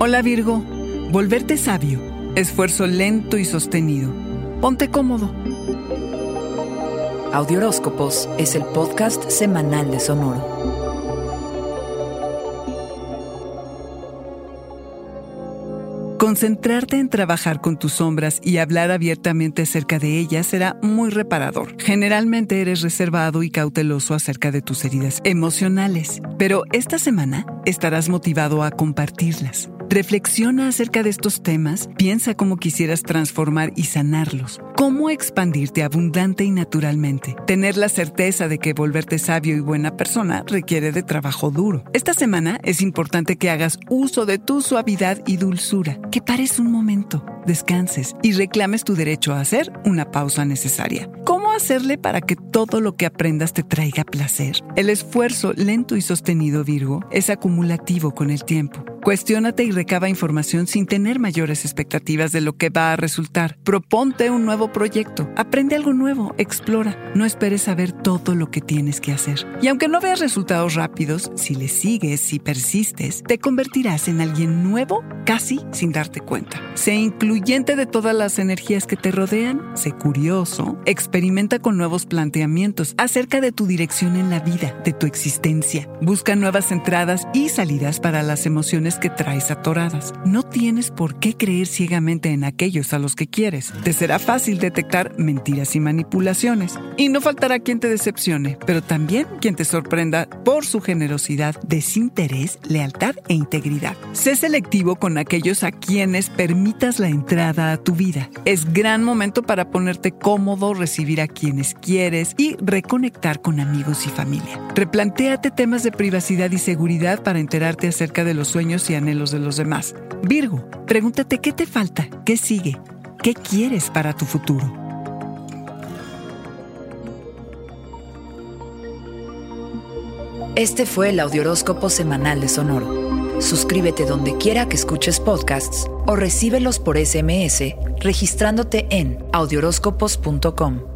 Hola Virgo, volverte sabio, esfuerzo lento y sostenido. Ponte cómodo. Audioróscopos es el podcast semanal de Sonoro. Concentrarte en trabajar con tus sombras y hablar abiertamente acerca de ellas será muy reparador. Generalmente eres reservado y cauteloso acerca de tus heridas emocionales, pero esta semana estarás motivado a compartirlas. Reflexiona acerca de estos temas, piensa cómo quisieras transformar y sanarlos, cómo expandirte abundante y naturalmente. Tener la certeza de que volverte sabio y buena persona requiere de trabajo duro. Esta semana es importante que hagas uso de tu suavidad y dulzura, que pares un momento, descanses y reclames tu derecho a hacer una pausa necesaria. ¿Cómo hacerle para que todo lo que aprendas te traiga placer? El esfuerzo lento y sostenido, Virgo, es acumulativo con el tiempo. Cuestiónate y recaba información sin tener mayores expectativas de lo que va a resultar. Proponte un nuevo proyecto, aprende algo nuevo, explora. No esperes saber todo lo que tienes que hacer. Y aunque no veas resultados rápidos, si le sigues, si persistes, te convertirás en alguien nuevo casi sin darte cuenta. Sé incluyente de todas las energías que te rodean, sé curioso, experimenta con nuevos planteamientos acerca de tu dirección en la vida, de tu existencia. Busca nuevas entradas y salidas para las emociones que traes atoradas. No tienes por qué creer ciegamente en aquellos a los que quieres. Te será fácil detectar mentiras y manipulaciones. Y no faltará quien te decepcione, pero también quien te sorprenda por su generosidad, desinterés, lealtad e integridad. Sé selectivo con aquellos a quienes permitas la entrada a tu vida. Es gran momento para ponerte cómodo, recibir a quienes quieres y reconectar con amigos y familia. Replantéate temas de privacidad y seguridad para enterarte acerca de los sueños y anhelos de los demás. Virgo, pregúntate qué te falta, qué sigue, qué quieres para tu futuro. Este fue el Audioróscopo Semanal de Sonoro. Suscríbete donde quiera que escuches podcasts o recíbelos por SMS registrándote en audioróscopos.com.